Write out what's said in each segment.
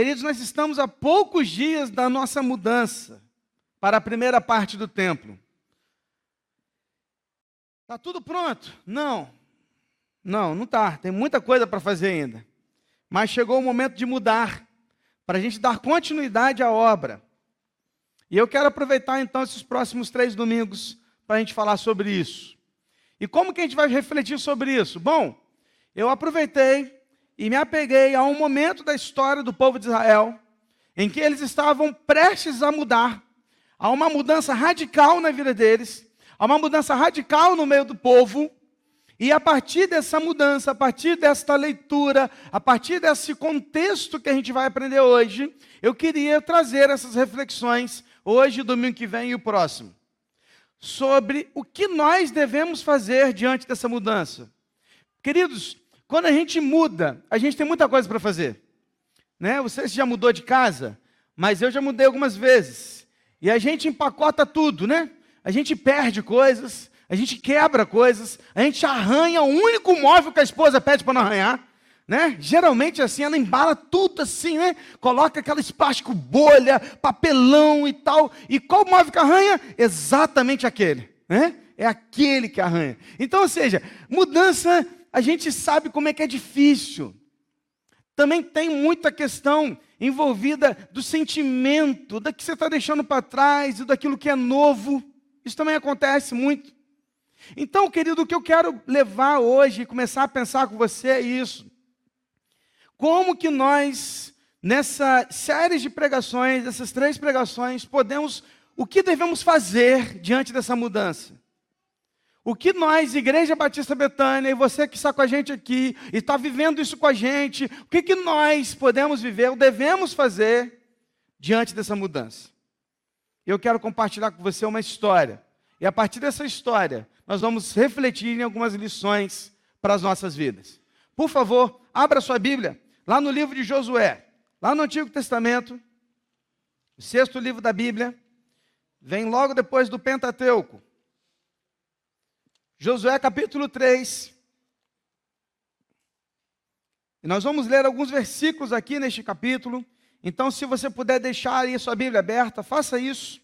Queridos, nós estamos a poucos dias da nossa mudança para a primeira parte do templo. Está tudo pronto? Não. Não, não está. Tem muita coisa para fazer ainda. Mas chegou o momento de mudar, para a gente dar continuidade à obra. E eu quero aproveitar então esses próximos três domingos para a gente falar sobre isso. E como que a gente vai refletir sobre isso? Bom, eu aproveitei e me apeguei a um momento da história do povo de Israel, em que eles estavam prestes a mudar, a uma mudança radical na vida deles, a uma mudança radical no meio do povo, e a partir dessa mudança, a partir desta leitura, a partir desse contexto que a gente vai aprender hoje, eu queria trazer essas reflexões hoje, domingo que vem e o próximo, sobre o que nós devemos fazer diante dessa mudança. Queridos, quando a gente muda, a gente tem muita coisa para fazer. Né? Você já mudou de casa, mas eu já mudei algumas vezes. E a gente empacota tudo, né? A gente perde coisas, a gente quebra coisas, a gente arranha o único móvel que a esposa pede para não arranhar. Né? Geralmente assim, ela embala tudo assim, né? Coloca aquela plástico bolha, papelão e tal. E qual móvel que arranha? Exatamente aquele, né? É aquele que arranha. Então, ou seja, mudança, a gente sabe como é que é difícil. Também tem muita questão envolvida do sentimento, da que você está deixando para trás e daquilo que é novo. Isso também acontece muito. Então, querido, o que eu quero levar hoje e começar a pensar com você é isso. Como que nós, nessa série de pregações, essas três pregações, podemos, o que devemos fazer diante dessa mudança? O que nós, Igreja Batista Betânia, e você que está com a gente aqui, e está vivendo isso com a gente, o que, que nós podemos viver, ou devemos fazer diante dessa mudança? Eu quero compartilhar com você uma história. E a partir dessa história, nós vamos refletir em algumas lições para as nossas vidas. Por favor, abra sua Bíblia, lá no livro de Josué, lá no Antigo Testamento, o sexto livro da Bíblia, vem logo depois do Pentateuco. Josué capítulo 3. E nós vamos ler alguns versículos aqui neste capítulo. Então, se você puder deixar aí sua Bíblia aberta, faça isso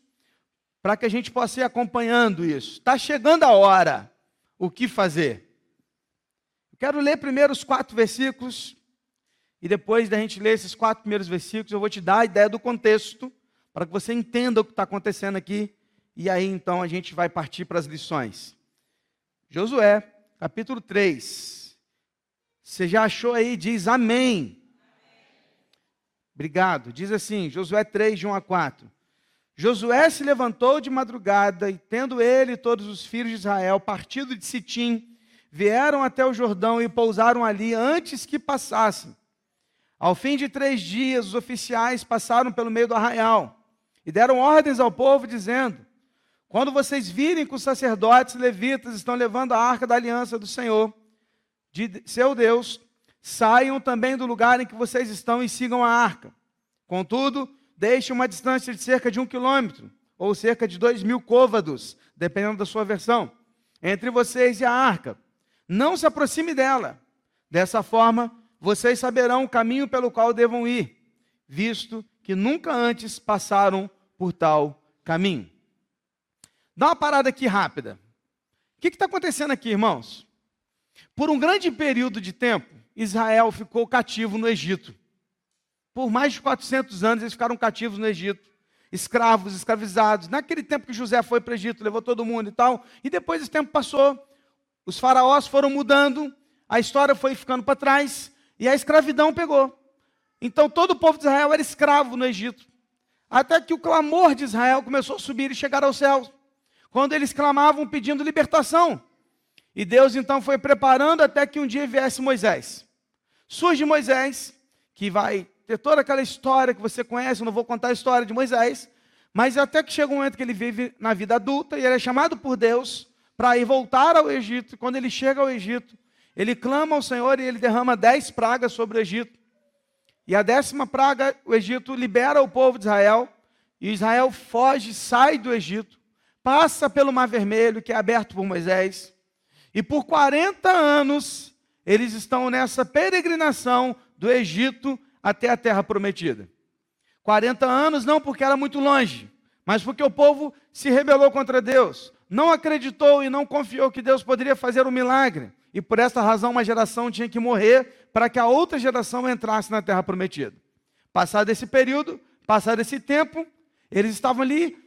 para que a gente possa ir acompanhando isso. Está chegando a hora. O que fazer? Eu quero ler primeiro os quatro versículos, e depois da gente ler esses quatro primeiros versículos, eu vou te dar a ideia do contexto, para que você entenda o que está acontecendo aqui, e aí então a gente vai partir para as lições. Josué, capítulo 3. Você já achou aí? Diz amém. Obrigado. Diz assim, Josué 3, de 1 a 4. Josué se levantou de madrugada e, tendo ele e todos os filhos de Israel partido de Sitim, vieram até o Jordão e pousaram ali antes que passassem. Ao fim de três dias, os oficiais passaram pelo meio do arraial e deram ordens ao povo, dizendo: Quando vocês virem que os sacerdotes levitas estão levando a arca da aliança do Senhor, de seu Deus, saiam também do lugar em que vocês estão e sigam a arca. Contudo, deixe uma distância de cerca de um quilômetro, ou cerca de dois mil côvados, dependendo da sua versão, entre vocês e a arca. Não se aproxime dela. Dessa forma, vocês saberão o caminho pelo qual devam ir, visto que nunca antes passaram por tal caminho. Dá uma parada aqui rápida. O que está acontecendo aqui, irmãos? Por um grande período de tempo, Israel ficou cativo no Egito. Por mais de 400 anos eles ficaram cativos no Egito, escravos, escravizados. Naquele tempo que José foi para o Egito, levou todo mundo e tal. E depois esse tempo passou, os faraós foram mudando, a história foi ficando para trás e a escravidão pegou. Então todo o povo de Israel era escravo no Egito. Até que o clamor de Israel começou a subir e chegar aos céus. Quando eles clamavam pedindo libertação. E Deus então foi preparando até que um dia viesse Moisés. Surge Moisés, que vai ter toda aquela história que você conhece, eu não vou contar a história de Moisés, mas até que chega um momento que ele vive na vida adulta e ele é chamado por Deus para ir voltar ao Egito. Quando ele chega ao Egito, ele clama ao Senhor e ele derrama dez pragas sobre o Egito. E a décima praga, o Egito libera o povo de Israel, e Israel foge, sai do Egito, passa pelo Mar Vermelho, que é aberto por Moisés, e por 40 anos eles estão nessa peregrinação do Egito até a terra prometida. 40 anos não porque era muito longe, mas porque o povo se rebelou contra Deus, não acreditou e não confiou que Deus poderia fazer um milagre. E por essa razão uma geração tinha que morrer para que a outra geração entrasse na terra prometida. Passado esse período, passado esse tempo, eles estavam ali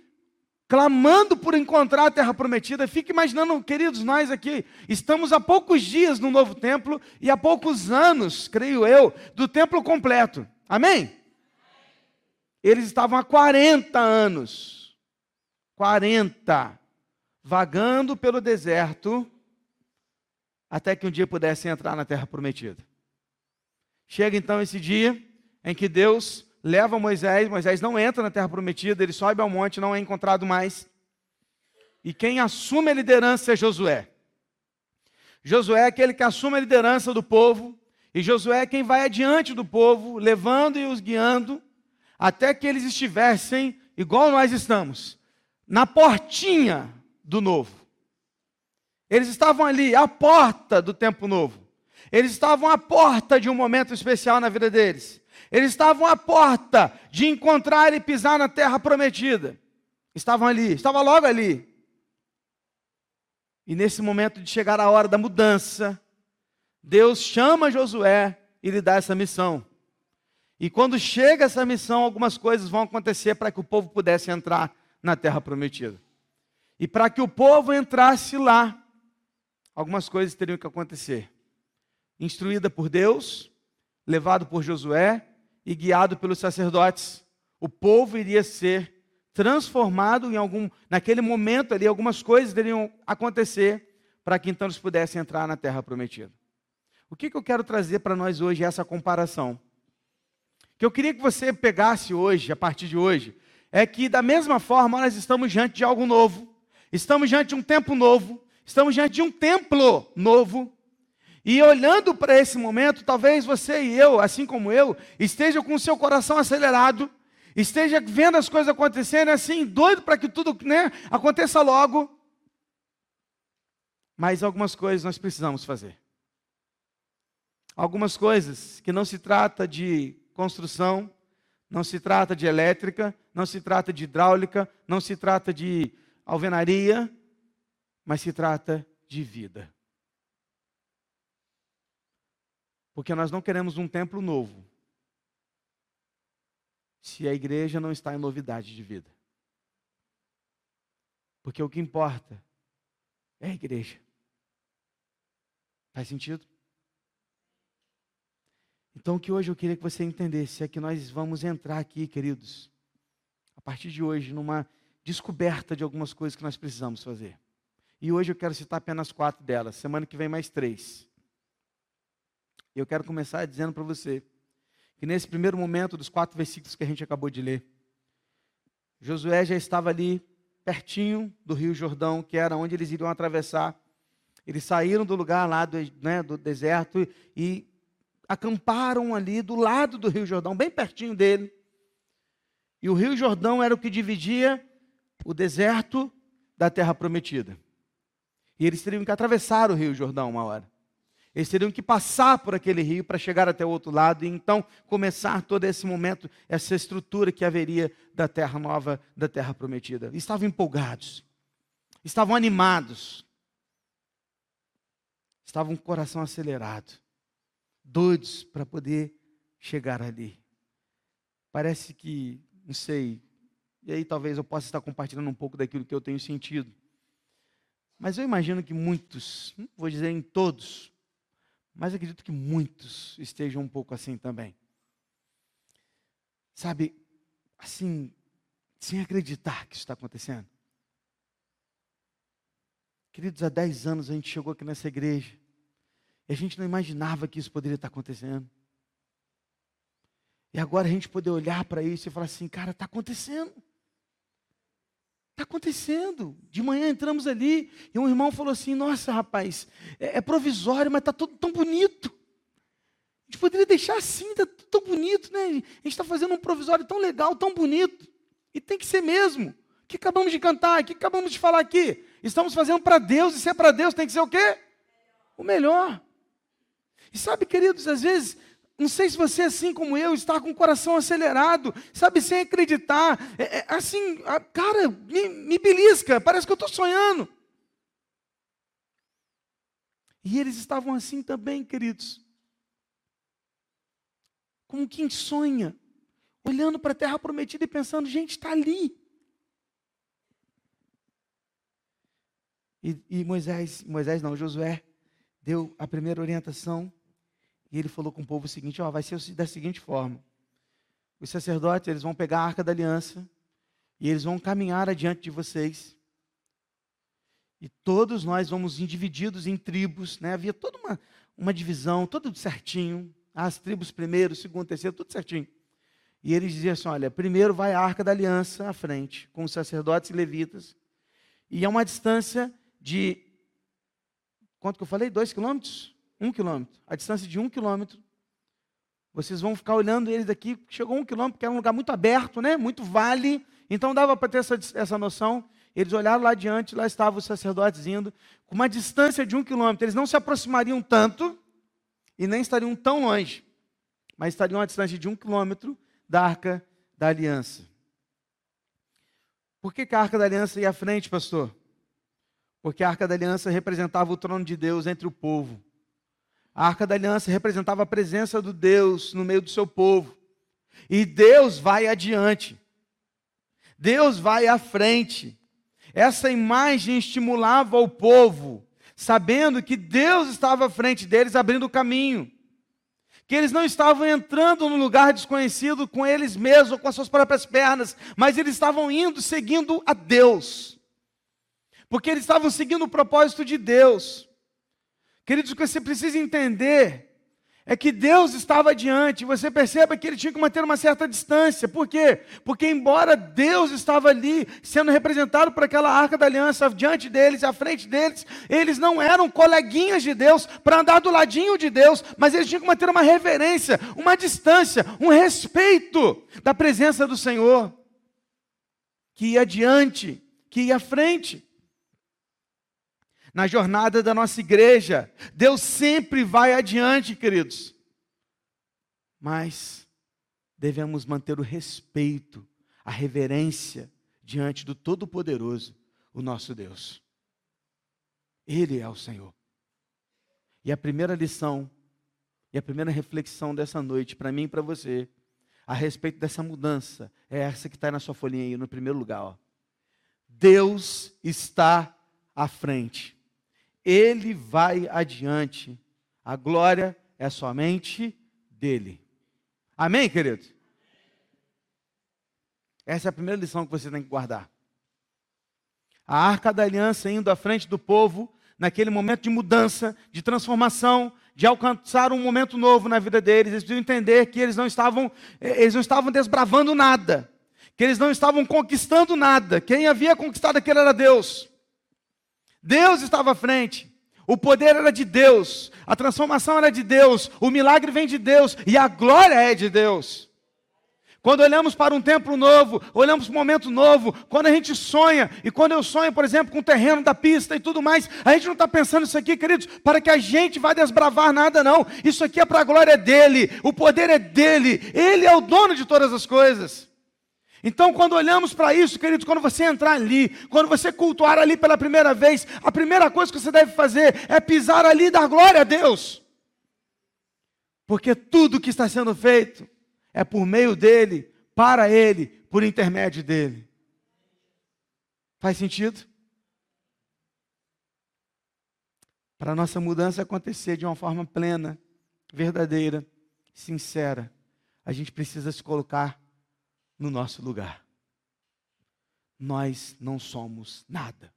clamando por encontrar a terra prometida. Fique imaginando, queridos, nós aqui estamos há poucos dias no novo templo e há poucos anos, creio eu, do templo completo. Amém? Eles estavam há 40 anos, 40, vagando pelo deserto, até que um dia pudessem entrar na terra prometida. Chega então esse dia em que Deus leva Moisés, Moisés não entra na terra prometida, ele sobe ao monte, não é encontrado mais. E quem assume a liderança é Josué. Josué é aquele que assume a liderança do povo, e Josué é quem vai adiante do povo, levando e os guiando, até que eles estivessem, igual nós estamos, na portinha do novo. Eles estavam ali, à porta do tempo novo. Eles estavam à porta de um momento especial na vida deles. Eles estavam à porta de encontrar e pisar na terra prometida. Estavam ali, estava logo ali. E nesse momento de chegar a hora da mudança, Deus chama Josué e lhe dá essa missão. E quando chega essa missão, algumas coisas vão acontecer para que o povo pudesse entrar na terra prometida. E para que o povo entrasse lá, algumas coisas teriam que acontecer. Instruída por Deus, levado por Josué, e guiado pelos sacerdotes, o povo iria ser transformado em algum, naquele momento ali, algumas coisas iriam acontecer para que então eles pudessem entrar na terra prometida. O que, que eu quero trazer para nós hoje é essa comparação. Que eu queria que você pegasse hoje, a partir de hoje, é que da mesma forma nós estamos diante de algo novo, estamos diante de um tempo novo, estamos diante de um templo novo, e olhando para esse momento, talvez você e eu, assim como eu, estejam com o seu coração acelerado, esteja vendo as coisas acontecendo assim, doido para que tudo né, aconteça logo. Mas algumas coisas nós precisamos fazer. Algumas coisas que não se trata de construção, não se trata de elétrica, não se trata de hidráulica, não se trata de alvenaria, mas se trata de vida. Porque nós não queremos um templo novo. Se a igreja não está em novidade de vida. Porque o que importa é a igreja. Faz sentido? Então, o que hoje eu queria que você entendesse é que nós vamos entrar aqui, queridos, a partir de hoje, numa descoberta de algumas coisas que nós precisamos fazer. E hoje eu quero citar apenas quatro delas. Semana que vem, mais três. E eu quero começar dizendo para você que nesse primeiro momento dos quatro versículos que a gente acabou de ler, Josué já estava ali pertinho do Rio Jordão, que era onde eles iriam atravessar. Eles saíram do lugar lá do, né, do deserto e acamparam ali do lado do Rio Jordão, bem pertinho dele. E o Rio Jordão era o que dividia o deserto da terra prometida. E eles teriam que atravessar o Rio Jordão uma hora. Eles teriam que passar por aquele rio para chegar até o outro lado e então começar todo esse momento, essa estrutura que haveria da terra nova, da terra prometida. Estavam empolgados, estavam animados, estavam com o coração acelerado, doidos para poder chegar ali. Parece que, não sei, e aí talvez eu possa estar compartilhando um pouco daquilo que eu tenho sentido. Mas eu imagino que muitos, não vou dizer em todos, mas acredito que muitos estejam um pouco assim também. Sabe, assim, sem acreditar que isso está acontecendo. Queridos, há 10 anos a gente chegou aqui nessa igreja e a gente não imaginava que isso poderia estar acontecendo. E agora a gente poder olhar para isso e falar assim, cara, está acontecendo. Está acontecendo. De manhã entramos ali e um irmão falou assim: Nossa, rapaz, é, é provisório, mas está tudo tão bonito. A gente poderia deixar assim, está tudo tão bonito, né? A gente está fazendo um provisório tão legal, tão bonito. E tem que ser mesmo. O que acabamos de cantar, o que acabamos de falar aqui? Estamos fazendo para Deus, e se é para Deus, tem que ser o quê? O melhor. E sabe, queridos, às vezes Não sei se você, assim como eu, está com o coração acelerado, sabe, sem acreditar. É, é, assim, a, cara, me, me belisca, parece que eu estou sonhando. E eles estavam assim também, queridos. Como quem sonha, olhando para a terra prometida e pensando: gente, está ali. E, e Moisés, Moisés não, Josué, deu a primeira orientação e ele falou com o povo o seguinte: ó, vai ser da seguinte forma: os sacerdotes eles vão pegar a arca da aliança e eles vão caminhar adiante de vocês. E todos nós vamos divididos em tribos, né? Havia toda uma, uma divisão, tudo certinho. As tribos primeiro, segundo, terceiro, tudo certinho. E eles diziam assim: olha, primeiro vai a arca da aliança à frente, com os sacerdotes e levitas. E é uma distância de. Quanto que eu falei? Dois quilômetros? Um quilômetro. A distância de um quilômetro. Vocês vão ficar olhando eles daqui. Chegou um quilômetro, porque era um lugar muito aberto, né? muito vale. Então dava para ter essa, essa noção. Eles olharam lá adiante, lá estavam os sacerdotes indo, com uma distância de um quilômetro. Eles não se aproximariam tanto e nem estariam tão longe, mas estariam a distância de um quilômetro da arca da aliança. Por que, que a arca da aliança ia à frente, pastor? Porque a arca da aliança representava o trono de Deus entre o povo. A arca da aliança representava a presença do Deus no meio do seu povo. E Deus vai adiante. Deus vai à frente. Essa imagem estimulava o povo, sabendo que Deus estava à frente deles, abrindo o caminho. Que eles não estavam entrando num lugar desconhecido com eles mesmos ou com as suas próprias pernas, mas eles estavam indo seguindo a Deus. Porque eles estavam seguindo o propósito de Deus. Queridos, o que você precisa entender é que Deus estava adiante. Você perceba que ele tinha que manter uma certa distância. Por quê? Porque, embora Deus estava ali sendo representado por aquela arca da aliança diante deles, à frente deles, eles não eram coleguinhas de Deus para andar do ladinho de Deus, mas eles tinham que manter uma reverência, uma distância, um respeito da presença do Senhor, que ia adiante, que ia à frente na jornada da nossa igreja. Deus sempre vai adiante, queridos. Mas devemos manter o respeito, a reverência diante do Todo-Poderoso, o nosso Deus. Ele é o Senhor. E a primeira lição, e a primeira reflexão dessa noite, para mim e para você, a respeito dessa mudança, é essa que está na sua folhinha aí, no primeiro lugar. Ó. Deus está à frente. Ele vai adiante. A glória é somente dele. Amém, querido? Essa é a primeira lição que você tem que guardar. A arca da aliança indo à frente do povo, naquele momento de mudança, de transformação, de alcançar um momento novo na vida deles. Eles precisam entender que eles não estavam, eh, eles não estavam desbravando nada, que eles não estavam conquistando nada. Quem havia conquistado aquilo era Deus. Deus estava à frente. O poder era de Deus, a transformação era de Deus, o milagre vem de Deus e a glória é de Deus. Quando olhamos para um templo novo, olhamos para um momento novo, quando a gente sonha, e quando eu sonho, por exemplo, com o terreno da pista e tudo mais, a gente não está pensando isso aqui, queridos, para que a gente vá desbravar nada, não. Isso aqui é para a glória dele, o poder é dele, ele é o dono de todas as coisas. Então, quando olhamos para isso, queridos, quando você entrar ali, quando você cultuar ali pela primeira vez, a primeira coisa que você deve fazer é pisar ali e dar glória a Deus. Porque tudo que está sendo feito é por meio dele, para ele, por intermédio dele. Faz sentido? Para a nossa mudança acontecer de uma forma plena, verdadeira, sincera, a gente precisa se colocar no nosso lugar. Nós não somos nada.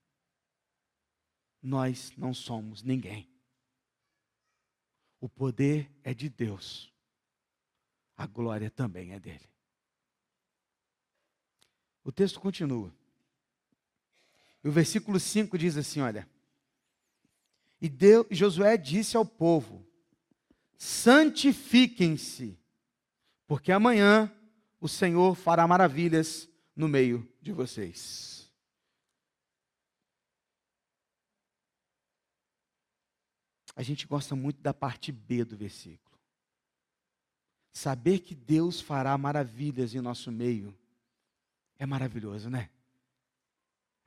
Nós não somos ninguém. O poder é de Deus. A glória também é dele. O texto continua. E o versículo 5 diz assim: olha. E Deus, Josué disse ao povo: santifiquem-se, porque amanhã o Senhor fará maravilhas no meio de vocês. A gente gosta muito da parte B do versículo. Saber que Deus fará maravilhas em nosso meio é maravilhoso, né?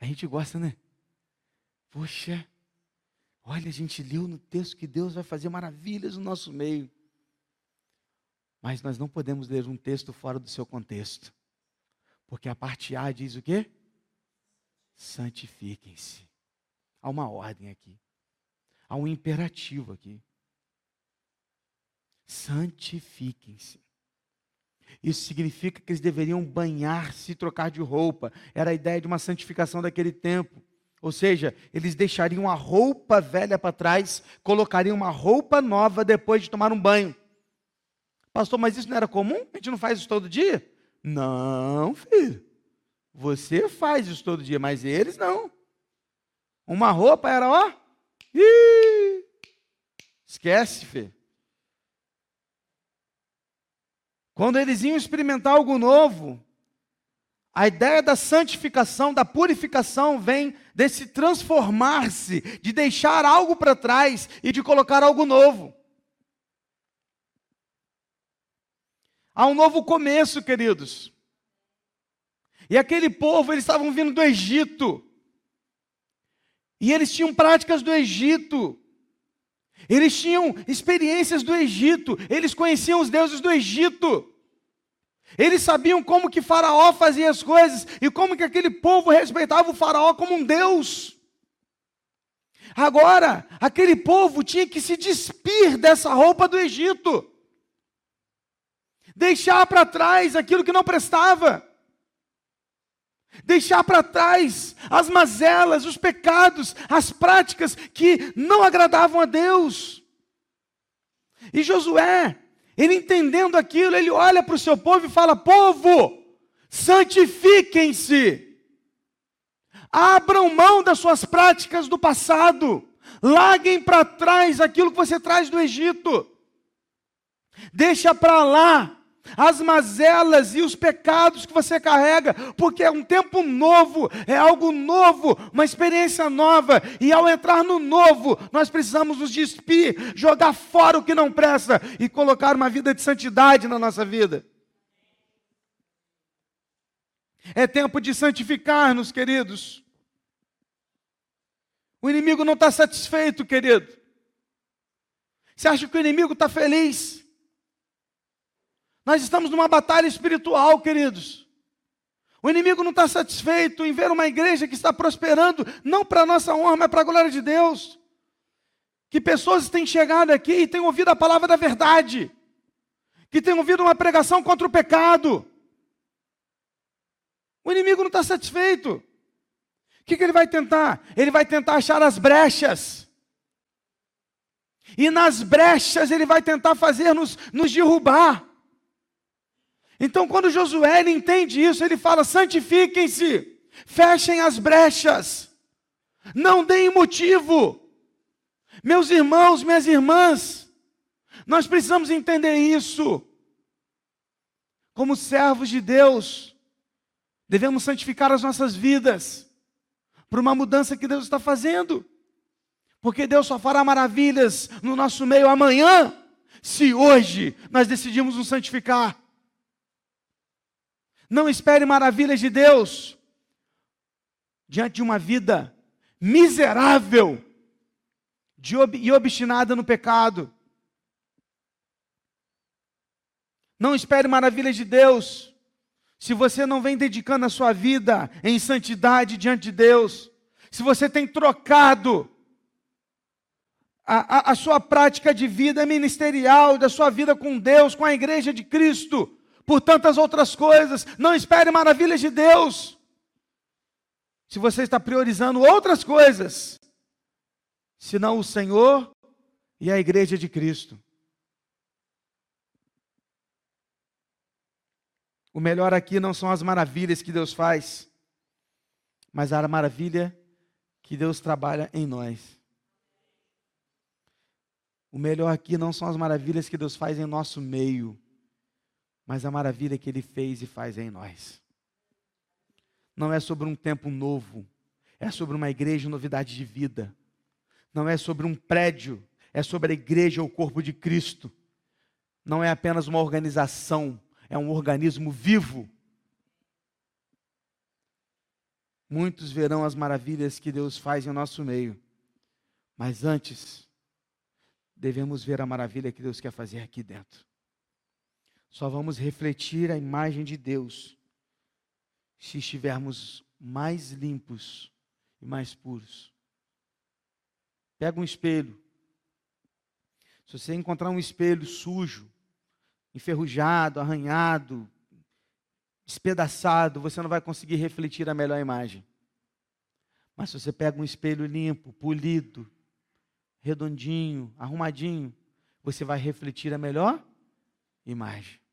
A gente gosta, né? Poxa, olha, a gente leu no texto que Deus vai fazer maravilhas no nosso meio. Mas nós não podemos ler um texto fora do seu contexto. Porque a parte A diz o quê? Santifiquem-se. Há uma ordem aqui. Há um imperativo aqui. Santifiquem-se. Isso significa que eles deveriam banhar-se trocar de roupa. Era a ideia de uma santificação daquele tempo. Ou seja, eles deixariam a roupa velha para trás, colocariam uma roupa nova depois de tomar um banho. Pastor, mas isso não era comum? A gente não faz isso todo dia? Não, filho. Você faz isso todo dia, mas eles não. Uma roupa era, ó. Ih, esquece, filho. Quando eles iam experimentar algo novo, a ideia da santificação, da purificação, vem desse transformar-se, de deixar algo para trás e de colocar algo novo. Há um novo começo, queridos. E aquele povo, eles estavam vindo do Egito. E eles tinham práticas do Egito. Eles tinham experiências do Egito, eles conheciam os deuses do Egito. Eles sabiam como que Faraó fazia as coisas e como que aquele povo respeitava o Faraó como um deus. Agora, aquele povo tinha que se despir dessa roupa do Egito. Deixar para trás aquilo que não prestava. Deixar para trás as mazelas, os pecados, as práticas que não agradavam a Deus. E Josué, ele entendendo aquilo, ele olha para o seu povo e fala: Povo, santifiquem-se, abram mão das suas práticas do passado, larguem para trás aquilo que você traz do Egito, deixa para lá as mazelas e os pecados que você carrega, porque é um tempo novo, é algo novo, uma experiência nova, e ao entrar no novo, nós precisamos nos despir, jogar fora o que não presta e colocar uma vida de santidade na nossa vida. É tempo de santificar-nos, queridos. O inimigo não está satisfeito, querido. Você acha que o inimigo está feliz? Nós estamos numa batalha espiritual, queridos. O inimigo não está satisfeito em ver uma igreja que está prosperando, não para a nossa honra, mas para a glória de Deus. Que pessoas têm chegado aqui e têm ouvido a palavra da verdade, que têm ouvido uma pregação contra o pecado. O inimigo não está satisfeito. O que, que ele vai tentar? Ele vai tentar achar as brechas. E nas brechas ele vai tentar fazer nos, nos derrubar. Então, quando Josué entende isso, ele fala: santifiquem-se, fechem as brechas, não deem motivo. Meus irmãos, minhas irmãs, nós precisamos entender isso. Como servos de Deus, devemos santificar as nossas vidas para uma mudança que Deus está fazendo. Porque Deus só fará maravilhas no nosso meio amanhã, se hoje nós decidimos nos santificar. Não espere maravilhas de Deus diante de uma vida miserável e obstinada no pecado. Não espere maravilhas de Deus se você não vem dedicando a sua vida em santidade diante de Deus. Se você tem trocado a, a, a sua prática de vida ministerial, da sua vida com Deus, com a igreja de Cristo, por tantas outras coisas. Não espere maravilhas de Deus. Se você está priorizando outras coisas, senão o Senhor e a igreja de Cristo. O melhor aqui não são as maravilhas que Deus faz, mas a maravilha que Deus trabalha em nós. O melhor aqui não são as maravilhas que Deus faz em nosso meio, mas a maravilha que ele fez e faz em nós. Não é sobre um tempo novo, é sobre uma igreja novidade de vida. Não é sobre um prédio, é sobre a igreja, o corpo de Cristo. não é apenas uma organização, é um organismo vivo. Muitos verão as maravilhas que Deus faz em nosso meio, mas antes, devemos ver a maravilha que Deus quer fazer aqui dentro. Só vamos refletir a imagem de Deus se estivermos mais limpos e mais puros. Pega um espelho. Se você encontrar um espelho sujo, enferrujado, arranhado, despedaçado, você não vai conseguir refletir a melhor imagem. Mas se você pega um espelho limpo, polido, redondinho, arrumadinho, você vai refletir a melhor imagem.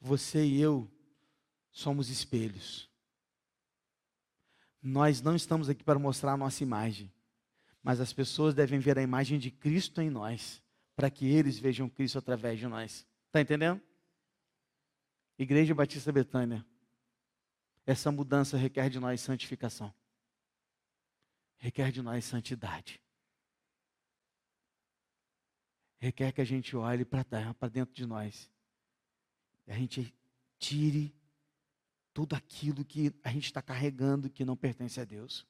Você e eu somos espelhos. Nós não estamos aqui para mostrar a nossa imagem, mas as pessoas devem ver a imagem de Cristo em nós, para que eles vejam Cristo através de nós. Está entendendo? Igreja Batista Betânia, essa mudança requer de nós santificação, requer de nós santidade, requer que a gente olhe para dentro de nós a gente tire tudo aquilo que a gente está carregando que não pertence a Deus.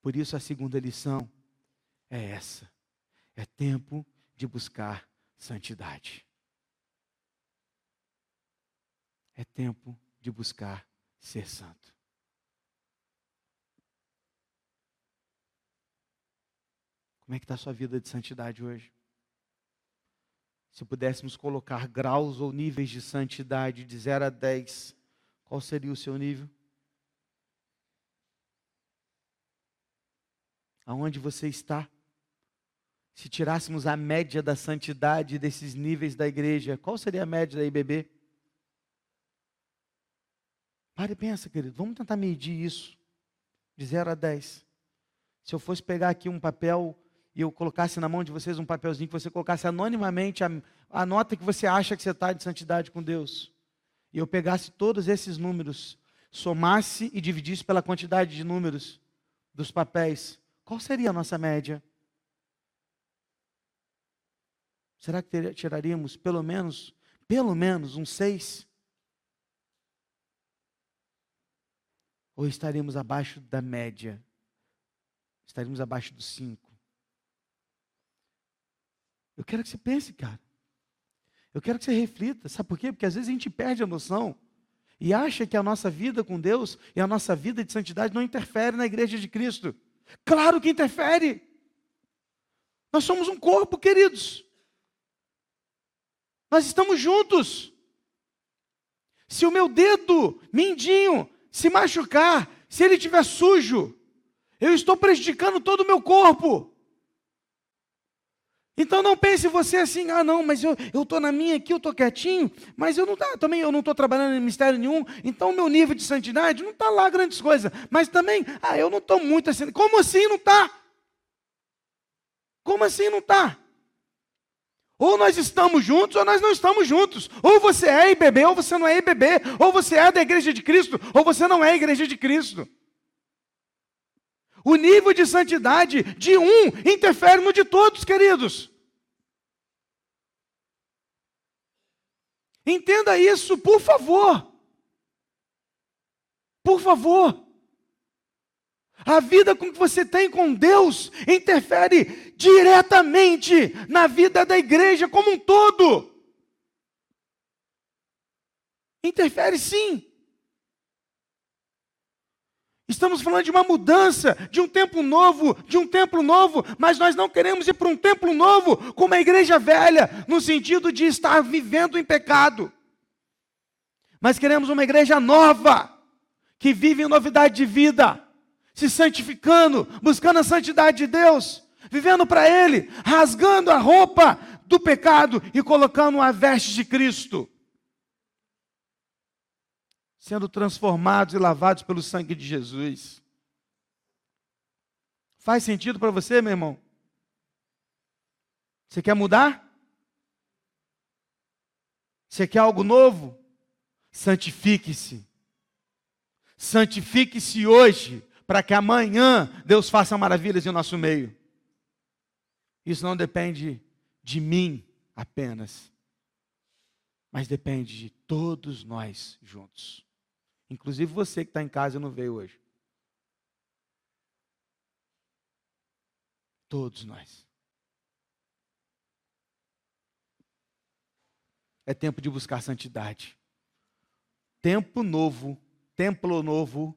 Por isso a segunda lição é essa: é tempo de buscar santidade. É tempo de buscar ser santo. Como é que está a sua vida de santidade hoje? Se pudéssemos colocar graus ou níveis de santidade de 0 a 10, qual seria o seu nível? Aonde você está? Se tirássemos a média da santidade desses níveis da igreja, qual seria a média da IBB? Pare e pensa, querido. Vamos tentar medir isso. De 0 a 10. Se eu fosse pegar aqui um papel e eu colocasse na mão de vocês um papelzinho que você colocasse anonimamente a, a nota que você acha que você está de santidade com Deus, e eu pegasse todos esses números, somasse e dividisse pela quantidade de números dos papéis, qual seria a nossa média? Será que tiraríamos pelo menos, pelo menos um seis? Ou estaríamos abaixo da média? Estaríamos abaixo dos cinco? Eu quero que você pense, cara. Eu quero que você reflita. Sabe por quê? Porque às vezes a gente perde a noção e acha que a nossa vida com Deus e a nossa vida de santidade não interfere na igreja de Cristo. Claro que interfere. Nós somos um corpo, queridos. Nós estamos juntos. Se o meu dedo mindinho se machucar, se ele estiver sujo, eu estou prejudicando todo o meu corpo. Então não pense você assim, ah não, mas eu estou na minha aqui, eu estou quietinho, mas eu não tá, também eu não estou trabalhando em ministério nenhum, então o meu nível de santidade não está lá grandes coisas. Mas também, ah, eu não estou muito assim. Como assim não está? Como assim não está? Ou nós estamos juntos ou nós não estamos juntos. Ou você é IBB ou você não é IBB. Ou você é da igreja de Cristo ou você não é igreja de Cristo. O nível de santidade de um interfere no de todos, queridos. Entenda isso, por favor. Por favor. A vida que você tem com Deus interfere diretamente na vida da igreja como um todo. Interfere sim. Estamos falando de uma mudança, de um tempo novo, de um templo novo, mas nós não queremos ir para um templo novo com uma igreja velha, no sentido de estar vivendo em pecado. Mas queremos uma igreja nova, que vive em novidade de vida, se santificando, buscando a santidade de Deus, vivendo para Ele, rasgando a roupa do pecado e colocando a veste de Cristo sendo transformados e lavados pelo sangue de Jesus. Faz sentido para você, meu irmão? Você quer mudar? Você quer algo novo? Santifique-se. Santifique-se hoje, para que amanhã Deus faça maravilhas em nosso meio. Isso não depende de mim apenas, Mas depende de todos nós juntos. Inclusive você que está em casa e não veio hoje. Todos nós. É tempo de buscar santidade. Tempo novo, templo novo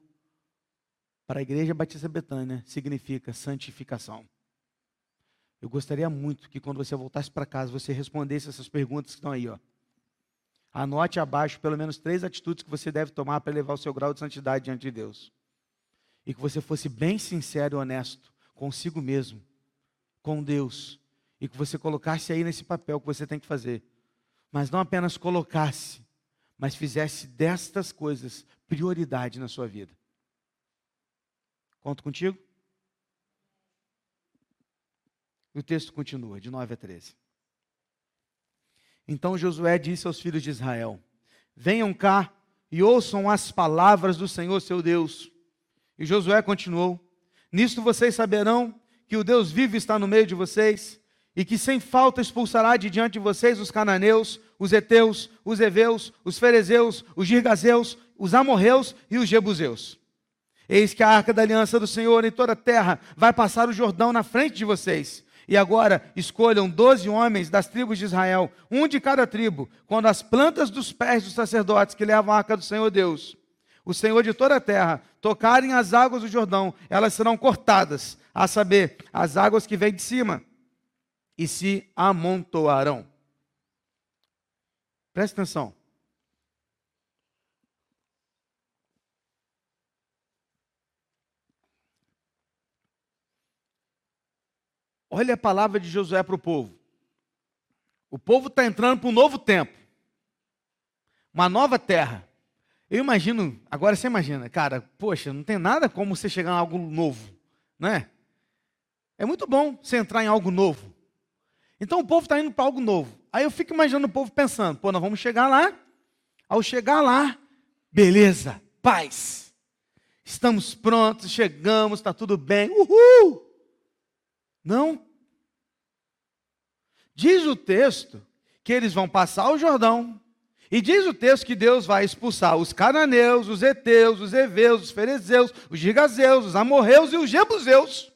para a Igreja Batista Betânia significa santificação. Eu gostaria muito que quando você voltasse para casa, você respondesse essas perguntas que estão aí, ó. Anote abaixo pelo menos três atitudes que você deve tomar para elevar o seu grau de santidade diante de Deus. E que você fosse bem sincero e honesto consigo mesmo, com Deus, e que você colocasse aí nesse papel que você tem que fazer. Mas não apenas colocasse, mas fizesse destas coisas prioridade na sua vida. Conto contigo? E o texto continua, de 9 a 13. Então Josué disse aos filhos de Israel: Venham cá e ouçam as palavras do Senhor seu Deus. E Josué continuou: Nisto vocês saberão que o Deus vivo está no meio de vocês, e que sem falta expulsará de diante de vocês os cananeus, os heteus, os heveus, os ferezeus, os girgazeus, os amorreus e os jebuseus. Eis que a arca da aliança do Senhor em toda a terra vai passar o Jordão na frente de vocês. E agora escolham doze homens das tribos de Israel, um de cada tribo, quando as plantas dos pés dos sacerdotes que levam a arca do Senhor Deus, o Senhor de toda a terra, tocarem as águas do Jordão, elas serão cortadas, a saber, as águas que vêm de cima, e se amontoarão. Preste atenção. Olha a palavra de Josué para o povo. O povo está entrando para um novo tempo, uma nova terra. Eu imagino, agora você imagina, cara, poxa, não tem nada como você chegar em algo novo, né? É muito bom você entrar em algo novo. Então o povo está indo para algo novo. Aí eu fico imaginando o povo pensando, pô, nós vamos chegar lá. Ao chegar lá, beleza, paz. Estamos prontos, chegamos, está tudo bem. Uhul! Não. Diz o texto que eles vão passar o Jordão. E diz o texto que Deus vai expulsar os cananeus, os heteus, os heveus, os ferezeus, os gigazeus, os amorreus e os jebuseus.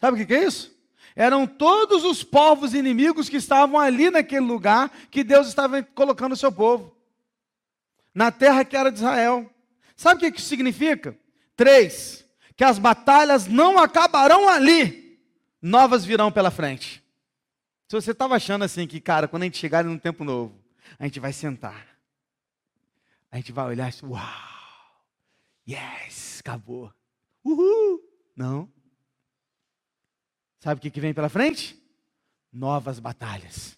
Sabe o que é isso? Eram todos os povos inimigos que estavam ali naquele lugar que Deus estava colocando o seu povo. Na terra que era de Israel. Sabe o que isso significa? Três, que as batalhas não acabarão ali, novas virão pela frente. Se você estava achando assim que, cara, quando a gente chegar num tempo novo, a gente vai sentar. A gente vai olhar assim, uau! Yes, acabou. Uhul! Não. Sabe o que, que vem pela frente? Novas batalhas.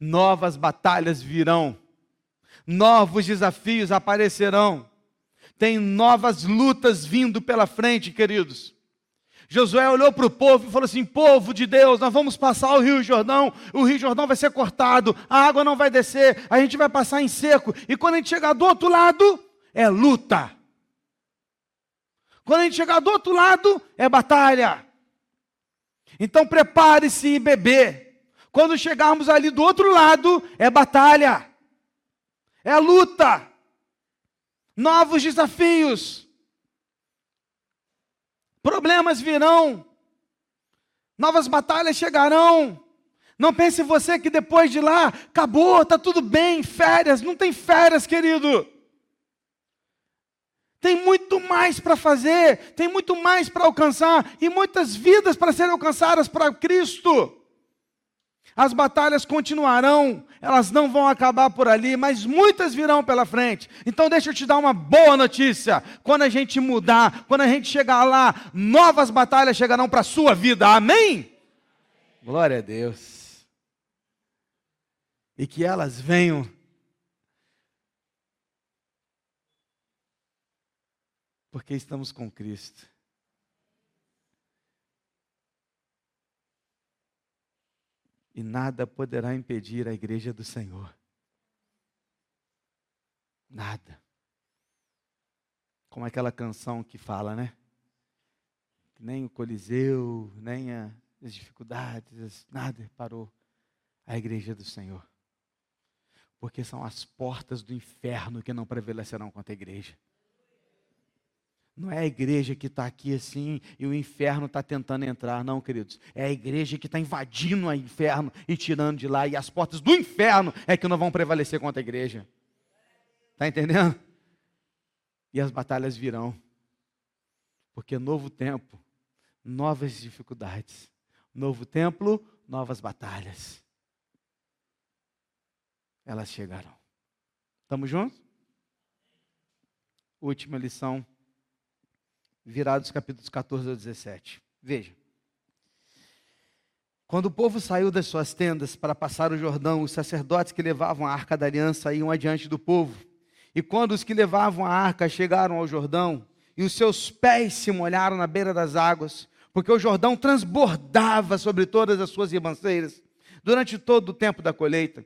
Novas batalhas virão. Novos desafios aparecerão. Tem novas lutas vindo pela frente, queridos. Josué olhou para o povo e falou assim: Povo de Deus, nós vamos passar o Rio Jordão, o Rio Jordão vai ser cortado, a água não vai descer, a gente vai passar em seco, e quando a gente chegar do outro lado, é luta. Quando a gente chegar do outro lado, é batalha. Então prepare-se e beber. Quando chegarmos ali do outro lado, é batalha, é luta, novos desafios. Problemas virão, novas batalhas chegarão. Não pense você que depois de lá acabou, está tudo bem, férias. Não tem férias, querido. Tem muito mais para fazer, tem muito mais para alcançar e muitas vidas para serem alcançadas para Cristo. As batalhas continuarão, elas não vão acabar por ali, mas muitas virão pela frente. Então deixa eu te dar uma boa notícia. Quando a gente mudar, quando a gente chegar lá, novas batalhas chegarão para a sua vida. Amém? Glória a Deus. E que elas venham porque estamos com Cristo. E nada poderá impedir a igreja do Senhor. Nada. Como aquela canção que fala, né? Nem o Coliseu, nem as dificuldades, nada parou A igreja do Senhor. Porque são as portas do inferno que não prevalecerão contra a igreja. Não é a igreja que está aqui assim e o inferno está tentando entrar, não, queridos. É a igreja que está invadindo o inferno e tirando de lá. E as portas do inferno é que não vão prevalecer contra a igreja. Está entendendo? E as batalhas virão. Porque novo tempo, novas dificuldades. Novo templo, novas batalhas. Elas chegarão. Estamos juntos? Última lição virados capítulos 14 a 17. Veja. Quando o povo saiu das suas tendas para passar o Jordão, os sacerdotes que levavam a arca da aliança iam adiante do povo. E quando os que levavam a arca chegaram ao Jordão, e os seus pés se molharam na beira das águas, porque o Jordão transbordava sobre todas as suas ribanceiras, durante todo o tempo da colheita.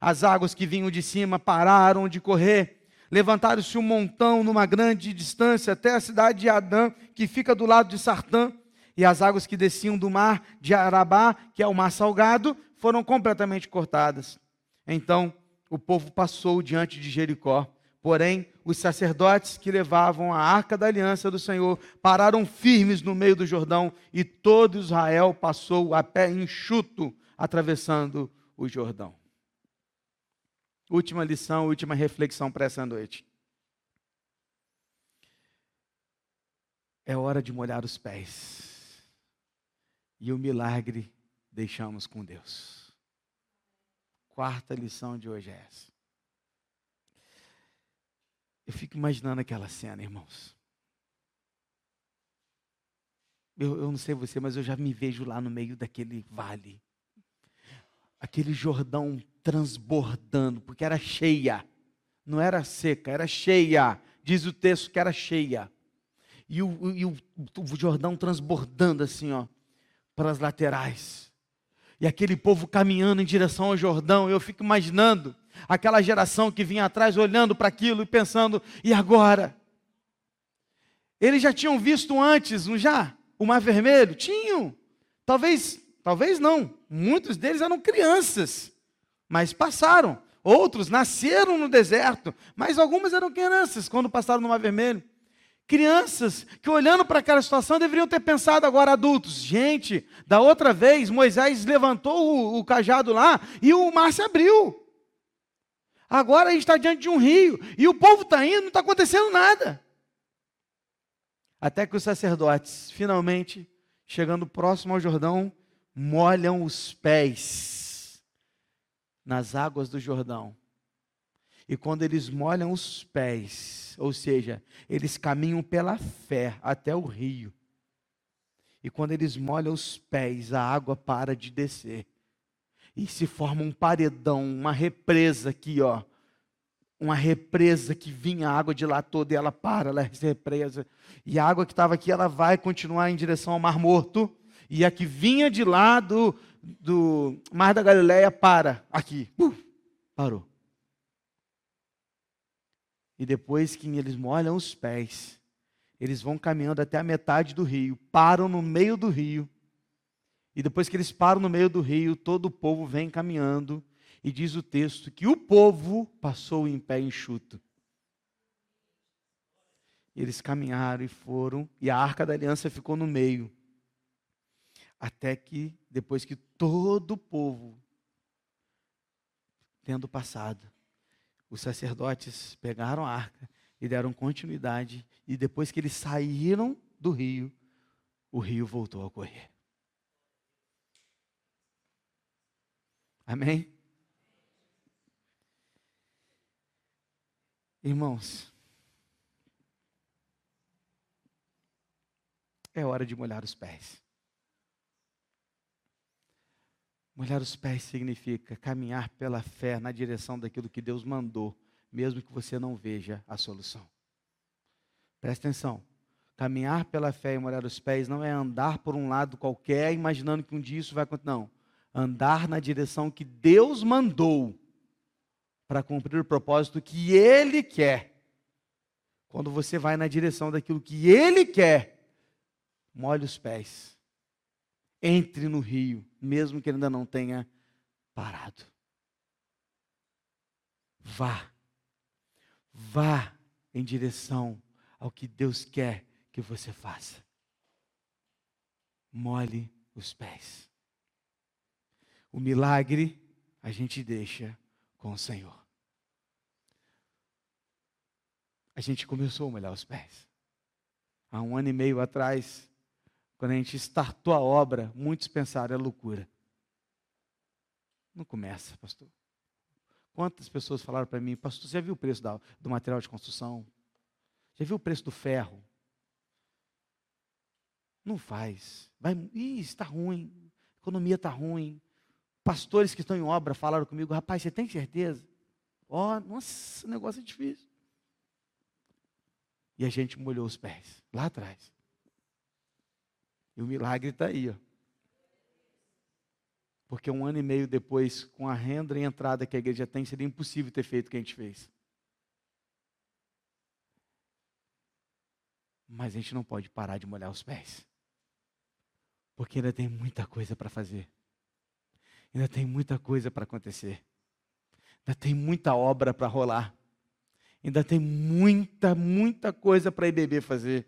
As águas que vinham de cima pararam de correr, Levantaram-se um montão numa grande distância até a cidade de Adã, que fica do lado de Sartã, e as águas que desciam do mar de Arabá, que é o mar salgado, foram completamente cortadas. Então o povo passou diante de Jericó. Porém, os sacerdotes que levavam a arca da aliança do Senhor pararam firmes no meio do Jordão, e todo Israel passou a pé enxuto, atravessando o Jordão. Última lição, última reflexão para essa noite. É hora de molhar os pés. E o milagre deixamos com Deus. Quarta lição de hoje é essa. Eu fico imaginando aquela cena, irmãos. Eu, eu, não sei você, mas eu já me vejo lá no meio daquele vale. Aquele Jordão transbordando, porque era cheia. Não era seca, era cheia. Diz o texto que era cheia. E o, e o, o Jordão transbordando assim, ó, para as laterais. E aquele povo caminhando em direção ao Jordão. Eu fico imaginando aquela geração que vinha atrás olhando para aquilo e pensando: e agora? Eles já tinham visto antes, não já? O Mar Vermelho? Tinham. Talvez, talvez não. Muitos deles eram crianças mas passaram. Outros nasceram no deserto, mas algumas eram crianças quando passaram no Mar Vermelho. Crianças que olhando para aquela situação deveriam ter pensado agora adultos. Gente, da outra vez Moisés levantou o, o cajado lá e o mar se abriu. Agora a gente está diante de um rio e o povo está indo, não está acontecendo nada. Até que os sacerdotes, finalmente, chegando próximo ao Jordão, molham os pés nas águas do Jordão. E quando eles molham os pés, ou seja, eles caminham pela fé até o rio. E quando eles molham os pés, a água para de descer. E se forma um paredão, uma represa aqui, ó. Uma represa que vinha a água de lá toda e ela para, ela é represa. E a água que estava aqui, ela vai continuar em direção ao Mar Morto. E a que vinha de lá do, do Mar da Galileia para aqui. parou. E depois que eles molham os pés, eles vão caminhando até a metade do rio, param no meio do rio. E depois que eles param no meio do rio, todo o povo vem caminhando. E diz o texto que o povo passou em pé enxuto. Eles caminharam e foram, e a arca da aliança ficou no meio. Até que, depois que todo o povo, tendo passado, os sacerdotes pegaram a arca e deram continuidade, e depois que eles saíram do rio, o rio voltou a correr. Amém? Irmãos, é hora de molhar os pés. Molhar os pés significa caminhar pela fé na direção daquilo que Deus mandou, mesmo que você não veja a solução. Presta atenção. Caminhar pela fé e molhar os pés não é andar por um lado qualquer, imaginando que um dia isso vai acontecer. Não. Andar na direção que Deus mandou para cumprir o propósito que Ele quer. Quando você vai na direção daquilo que Ele quer, molhe os pés entre no rio, mesmo que ele ainda não tenha parado. Vá. Vá em direção ao que Deus quer que você faça. Mole os pés. O milagre a gente deixa com o Senhor. A gente começou a molhar os pés. Há um ano e meio atrás, quando a gente startou a obra, muitos pensaram, é loucura. Não começa, pastor. Quantas pessoas falaram para mim, pastor, você já viu o preço da, do material de construção? Já viu o preço do ferro? Não faz. Vai, ih, está ruim. A economia está ruim. Pastores que estão em obra falaram comigo, rapaz, você tem certeza? Ó, oh, nossa, o negócio é difícil. E a gente molhou os pés, lá atrás. E o milagre está aí, ó. Porque um ano e meio depois, com a renda e entrada que a igreja tem, seria impossível ter feito o que a gente fez. Mas a gente não pode parar de molhar os pés. Porque ainda tem muita coisa para fazer. Ainda tem muita coisa para acontecer. Ainda tem muita obra para rolar. Ainda tem muita, muita coisa para a IBB fazer.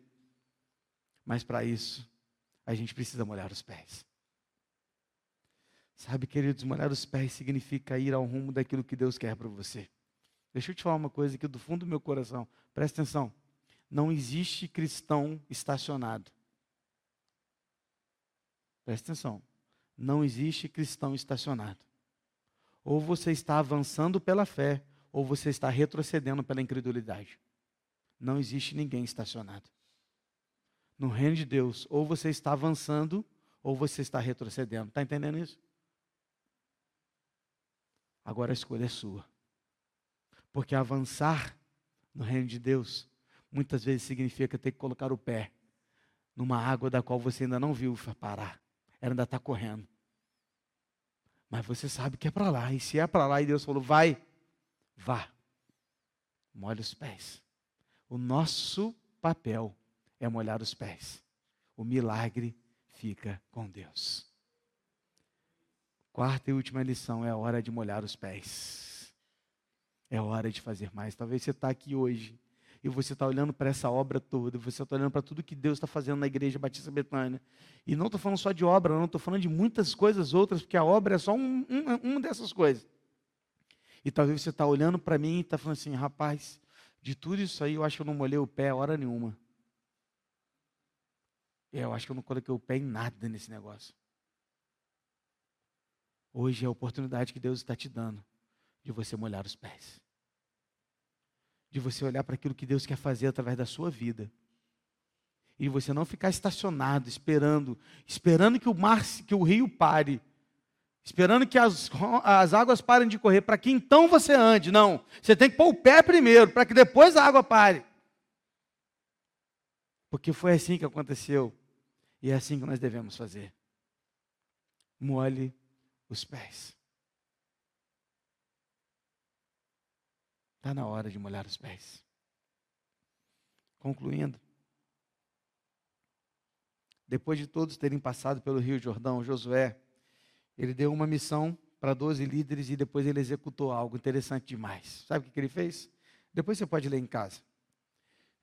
Mas para isso, a gente precisa molhar os pés. Sabe, queridos, molhar os pés significa ir ao rumo daquilo que Deus quer para você. Deixa eu te falar uma coisa aqui do fundo do meu coração. Presta atenção. Não existe cristão estacionado. Presta atenção. Não existe cristão estacionado. Ou você está avançando pela fé, ou você está retrocedendo pela incredulidade. Não existe ninguém estacionado. No reino de Deus, ou você está avançando, ou você está retrocedendo. Está entendendo isso? Agora a escolha é sua. Porque avançar no reino de Deus muitas vezes significa ter que colocar o pé numa água da qual você ainda não viu parar. Ela ainda está correndo. Mas você sabe que é para lá. E se é para lá e Deus falou, vai, vá. Molhe os pés. O nosso papel é molhar os pés. O milagre fica com Deus. Quarta e última lição é hora de molhar os pés. É hora de fazer mais. Talvez você está aqui hoje e você está olhando para essa obra toda, você está olhando para tudo que Deus está fazendo na igreja Batista Betânia. E não estou falando só de obra, não estou falando de muitas coisas outras, porque a obra é só um, um, uma dessas coisas. E talvez você está olhando para mim e está falando assim, rapaz, de tudo isso aí eu acho que eu não molhei o pé hora nenhuma. É, eu acho que eu não coloquei o pé em nada nesse negócio. Hoje é a oportunidade que Deus está te dando de você molhar os pés. De você olhar para aquilo que Deus quer fazer através da sua vida. E você não ficar estacionado, esperando, esperando que o mar, que o rio pare, esperando que as, as águas parem de correr, para que então você ande. Não, você tem que pôr o pé primeiro, para que depois a água pare. Porque foi assim que aconteceu. E é assim que nós devemos fazer. Mole os pés. Está na hora de molhar os pés. Concluindo. Depois de todos terem passado pelo Rio Jordão, Josué, ele deu uma missão para 12 líderes e depois ele executou algo interessante demais. Sabe o que ele fez? Depois você pode ler em casa.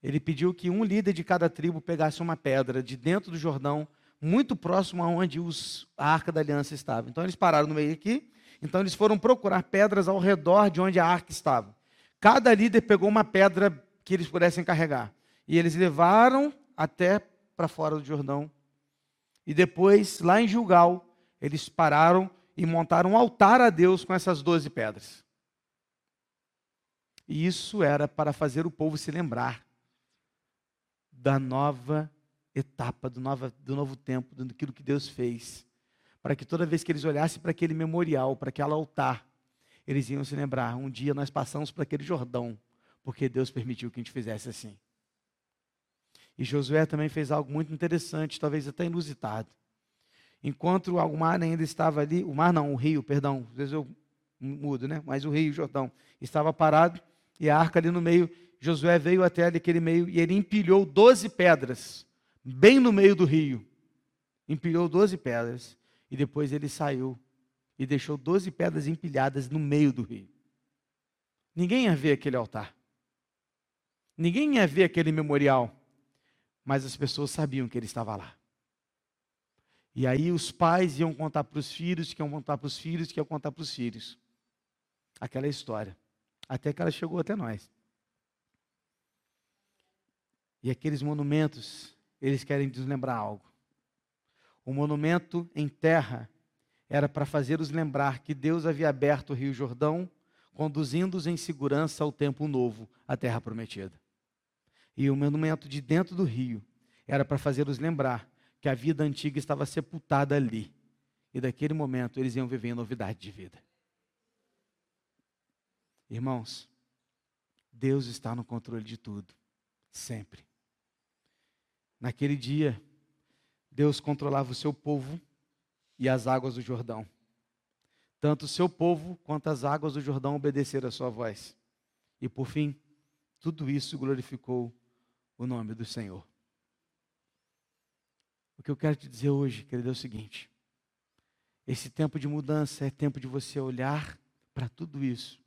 Ele pediu que um líder de cada tribo pegasse uma pedra de dentro do Jordão muito próximo aonde os, a arca da aliança estava. Então eles pararam no meio aqui, então eles foram procurar pedras ao redor de onde a arca estava. Cada líder pegou uma pedra que eles pudessem carregar. E eles levaram até para fora do Jordão. E depois, lá em Gilgal, eles pararam e montaram um altar a Deus com essas doze pedras. E isso era para fazer o povo se lembrar da nova etapa do, nova, do novo tempo, daquilo que Deus fez. Para que toda vez que eles olhassem para aquele memorial, para aquele altar, eles iam se lembrar: um dia nós passamos por aquele Jordão, porque Deus permitiu que a gente fizesse assim. E Josué também fez algo muito interessante, talvez até inusitado. Enquanto o mar ainda estava ali, o mar não, o rio, perdão, às vezes eu mudo, né? Mas o rio Jordão estava parado e a arca ali no meio. Josué veio até aquele meio e ele empilhou doze pedras bem no meio do rio. Empilhou doze pedras e depois ele saiu e deixou doze pedras empilhadas no meio do rio. Ninguém ia ver aquele altar. Ninguém ia ver aquele memorial. Mas as pessoas sabiam que ele estava lá. E aí os pais iam contar para os filhos, que iam contar para os filhos, que iam contar para os filhos. Aquela história. Até que ela chegou até nós. E aqueles monumentos, eles querem nos lembrar algo. O monumento em terra era para fazer-os lembrar que Deus havia aberto o Rio Jordão, conduzindo-os em segurança ao tempo novo, a terra prometida. E o monumento de dentro do rio era para fazer-os lembrar que a vida antiga estava sepultada ali. E daquele momento eles iam viver em novidade de vida. Irmãos, Deus está no controle de tudo, sempre. Naquele dia, Deus controlava o seu povo e as águas do Jordão. Tanto o seu povo quanto as águas do Jordão obedeceram a sua voz. E por fim, tudo isso glorificou o nome do Senhor. O que eu quero te dizer hoje, querido, é o seguinte: esse tempo de mudança é tempo de você olhar para tudo isso,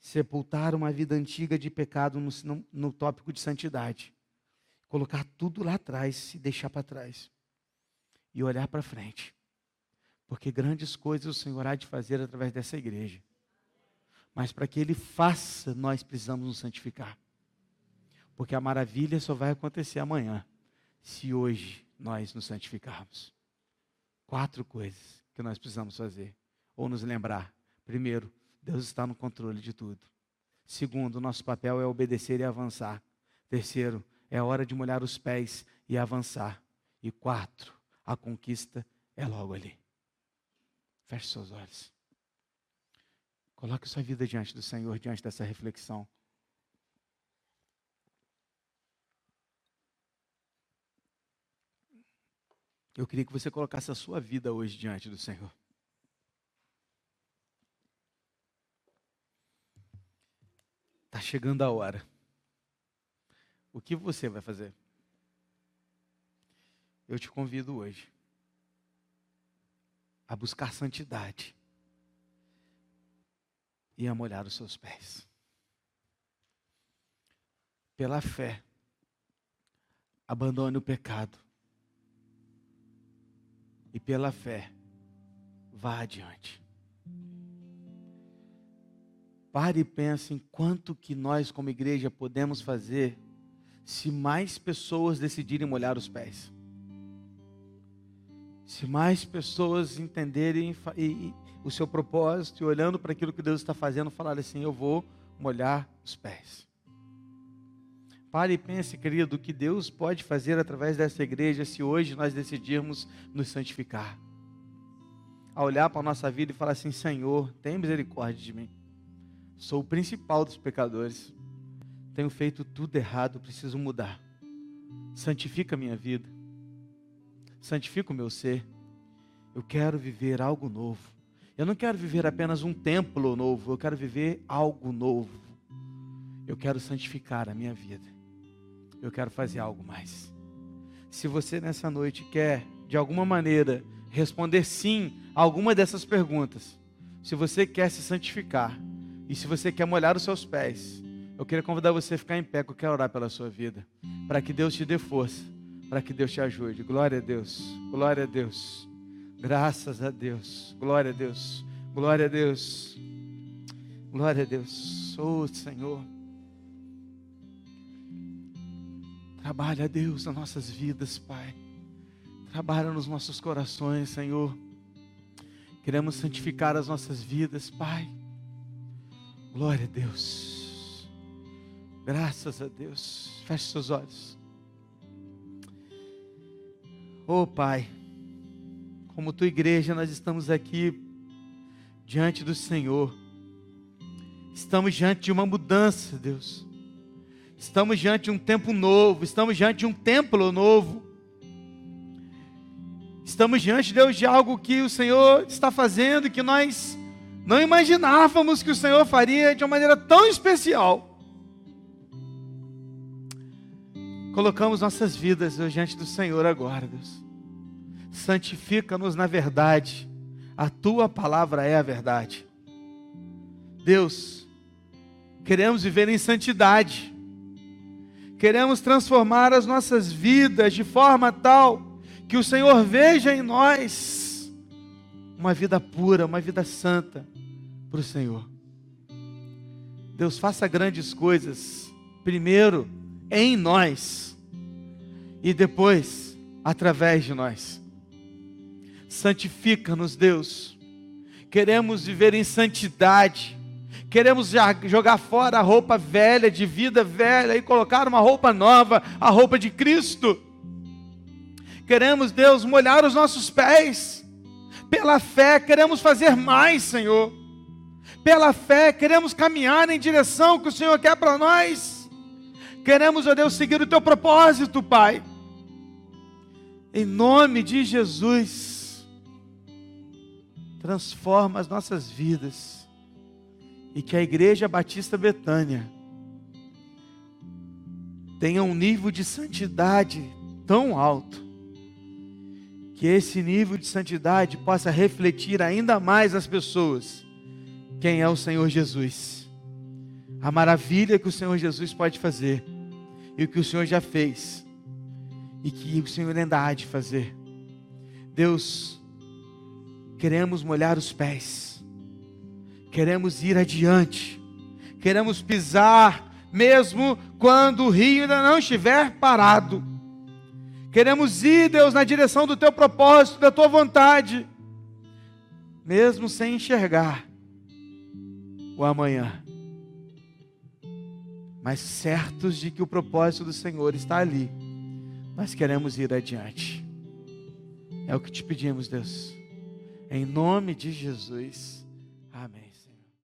sepultar uma vida antiga de pecado no, no, no tópico de santidade, colocar tudo lá atrás e deixar para trás, e olhar para frente, porque grandes coisas o Senhor há de fazer através dessa igreja. Mas para que Ele faça, nós precisamos nos santificar. Porque a maravilha só vai acontecer amanhã, se hoje nós nos santificarmos. Quatro coisas que nós precisamos fazer, ou nos lembrar. Primeiro, Deus está no controle de tudo. Segundo, nosso papel é obedecer e avançar. Terceiro, é hora de molhar os pés e avançar. E quatro, a conquista é logo ali. Feche seus olhos. Coloque sua vida diante do Senhor, diante dessa reflexão. Eu queria que você colocasse a sua vida hoje diante do Senhor. Está chegando a hora. O que você vai fazer? Eu te convido hoje a buscar santidade e a molhar os seus pés. Pela fé, abandone o pecado e pela fé, vá adiante. Pare e pense em quanto que nós, como igreja, podemos fazer se mais pessoas decidirem molhar os pés. Se mais pessoas entenderem e, e, o seu propósito e olhando para aquilo que Deus está fazendo, falar assim: Eu vou molhar os pés. Pare e pense, querido, o que Deus pode fazer através dessa igreja se hoje nós decidirmos nos santificar. A olhar para a nossa vida e falar assim: Senhor, tem misericórdia de mim. Sou o principal dos pecadores. Tenho feito tudo errado, preciso mudar. Santifica a minha vida. Santifica o meu ser. Eu quero viver algo novo. Eu não quero viver apenas um templo novo, eu quero viver algo novo. Eu quero santificar a minha vida eu quero fazer algo mais. Se você nessa noite quer, de alguma maneira, responder sim a alguma dessas perguntas, se você quer se santificar e se você quer molhar os seus pés, eu queria convidar você a ficar em pé, que eu quero orar pela sua vida, para que Deus te dê força, para que Deus te ajude. Glória a Deus, glória a Deus, graças a Deus, glória a Deus, glória a Deus, glória a Deus, oh Senhor. Trabalha, Deus, nas nossas vidas, Pai. Trabalha nos nossos corações, Senhor. Queremos santificar as nossas vidas, Pai. Glória a Deus. Graças a Deus. Feche seus olhos. Oh, Pai, como tua igreja, nós estamos aqui diante do Senhor. Estamos diante de uma mudança, Deus. Estamos diante de um tempo novo, estamos diante de um templo novo. Estamos diante, Deus, de algo que o Senhor está fazendo que nós não imaginávamos que o Senhor faria de uma maneira tão especial. Colocamos nossas vidas diante do Senhor agora, Deus. Santifica-nos na verdade. a tua palavra é a verdade. Deus, queremos viver em santidade, queremos transformar as nossas vidas de forma tal que o Senhor veja em nós uma vida pura, uma vida santa para o Senhor. Deus, faça grandes coisas, primeiro em nós e depois através de nós. Santifica-nos, Deus. Queremos viver em santidade. Queremos jogar fora a roupa velha, de vida velha, e colocar uma roupa nova, a roupa de Cristo. Queremos, Deus, molhar os nossos pés. Pela fé, queremos fazer mais, Senhor. Pela fé, queremos caminhar em direção que o Senhor quer para nós. Queremos, ó Deus, seguir o teu propósito, Pai. Em nome de Jesus, transforma as nossas vidas e que a Igreja Batista Betânia tenha um nível de santidade tão alto que esse nível de santidade possa refletir ainda mais as pessoas quem é o Senhor Jesus, a maravilha que o Senhor Jesus pode fazer e o que o Senhor já fez e que o Senhor ainda há de fazer. Deus, queremos molhar os pés, queremos ir adiante, queremos pisar, mesmo quando o rio ainda não estiver parado. Queremos ir, Deus, na direção do teu propósito, da tua vontade, mesmo sem enxergar o amanhã, mas certos de que o propósito do Senhor está ali nós queremos ir adiante. É o que te pedimos, Deus. Em nome de Jesus.